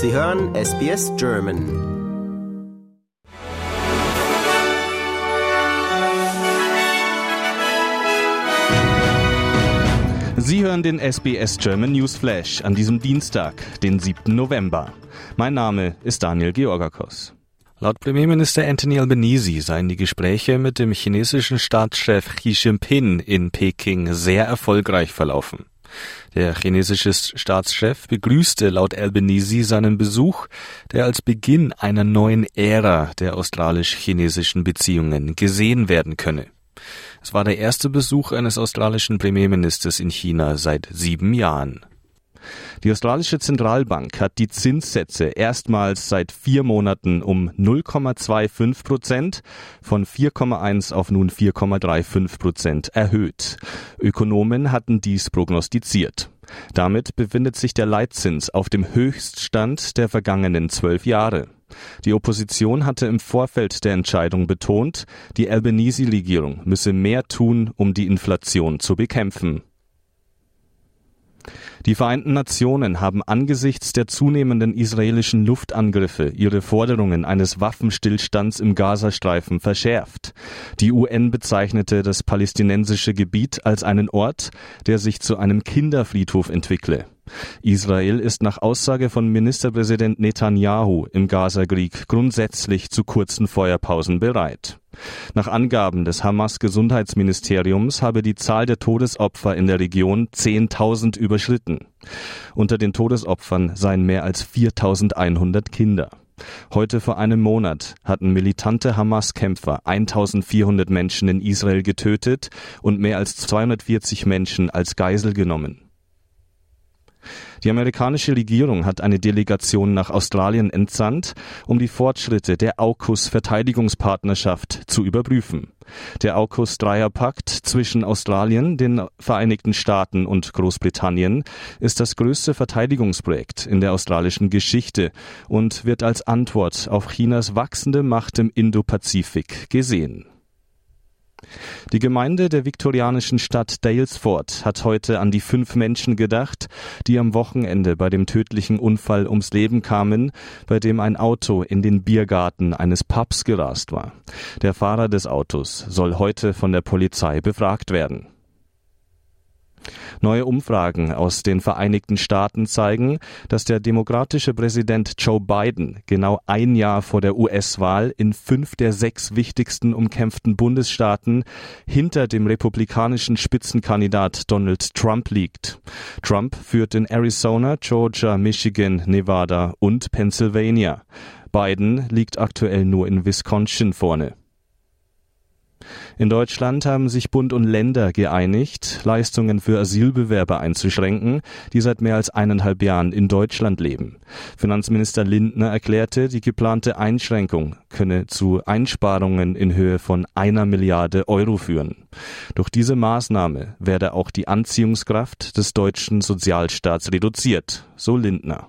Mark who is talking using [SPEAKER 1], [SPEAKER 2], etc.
[SPEAKER 1] Sie hören SBS German.
[SPEAKER 2] Sie hören den SBS German News Flash an diesem Dienstag, den 7. November. Mein Name ist Daniel Georgakos. Laut Premierminister Anthony Albanese seien die Gespräche mit dem chinesischen Staatschef Xi Jinping in Peking sehr erfolgreich verlaufen. Der chinesische Staatschef begrüßte laut Albanese seinen Besuch, der als Beginn einer neuen Ära der australisch-chinesischen Beziehungen gesehen werden könne. Es war der erste Besuch eines australischen Premierministers in China seit sieben Jahren. Die australische Zentralbank hat die Zinssätze erstmals seit vier Monaten um 0,25 Prozent von 4,1 auf nun 4,35 Prozent erhöht. Ökonomen hatten dies prognostiziert. Damit befindet sich der Leitzins auf dem Höchststand der vergangenen zwölf Jahre. Die Opposition hatte im Vorfeld der Entscheidung betont, die Albanese-Regierung müsse mehr tun, um die Inflation zu bekämpfen. Die Vereinten Nationen haben angesichts der zunehmenden israelischen Luftangriffe ihre Forderungen eines Waffenstillstands im Gazastreifen verschärft. Die UN bezeichnete das palästinensische Gebiet als einen Ort, der sich zu einem Kinderfriedhof entwickle. Israel ist nach Aussage von Ministerpräsident Netanyahu im Gazakrieg grundsätzlich zu kurzen Feuerpausen bereit. Nach Angaben des Hamas-Gesundheitsministeriums habe die Zahl der Todesopfer in der Region 10.000 überschritten. Unter den Todesopfern seien mehr als 4.100 Kinder. Heute vor einem Monat hatten militante Hamas-Kämpfer 1400 Menschen in Israel getötet und mehr als 240 Menschen als Geisel genommen. Die amerikanische Regierung hat eine Delegation nach Australien entsandt, um die Fortschritte der AUKUS-Verteidigungspartnerschaft zu überprüfen. Der AUKUS-Dreierpakt zwischen Australien, den Vereinigten Staaten und Großbritannien ist das größte Verteidigungsprojekt in der australischen Geschichte und wird als Antwort auf Chinas wachsende Macht im Indopazifik gesehen. Die Gemeinde der viktorianischen Stadt Dalesford hat heute an die fünf Menschen gedacht, die am Wochenende bei dem tödlichen Unfall ums Leben kamen, bei dem ein Auto in den Biergarten eines Pubs gerast war. Der Fahrer des Autos soll heute von der Polizei befragt werden. Neue Umfragen aus den Vereinigten Staaten zeigen, dass der demokratische Präsident Joe Biden genau ein Jahr vor der US-Wahl in fünf der sechs wichtigsten umkämpften Bundesstaaten hinter dem republikanischen Spitzenkandidat Donald Trump liegt. Trump führt in Arizona, Georgia, Michigan, Nevada und Pennsylvania. Biden liegt aktuell nur in Wisconsin vorne. In Deutschland haben sich Bund und Länder geeinigt, Leistungen für Asylbewerber einzuschränken, die seit mehr als eineinhalb Jahren in Deutschland leben. Finanzminister Lindner erklärte, die geplante Einschränkung könne zu Einsparungen in Höhe von einer Milliarde Euro führen. Durch diese Maßnahme werde auch die Anziehungskraft des deutschen Sozialstaats reduziert, so Lindner.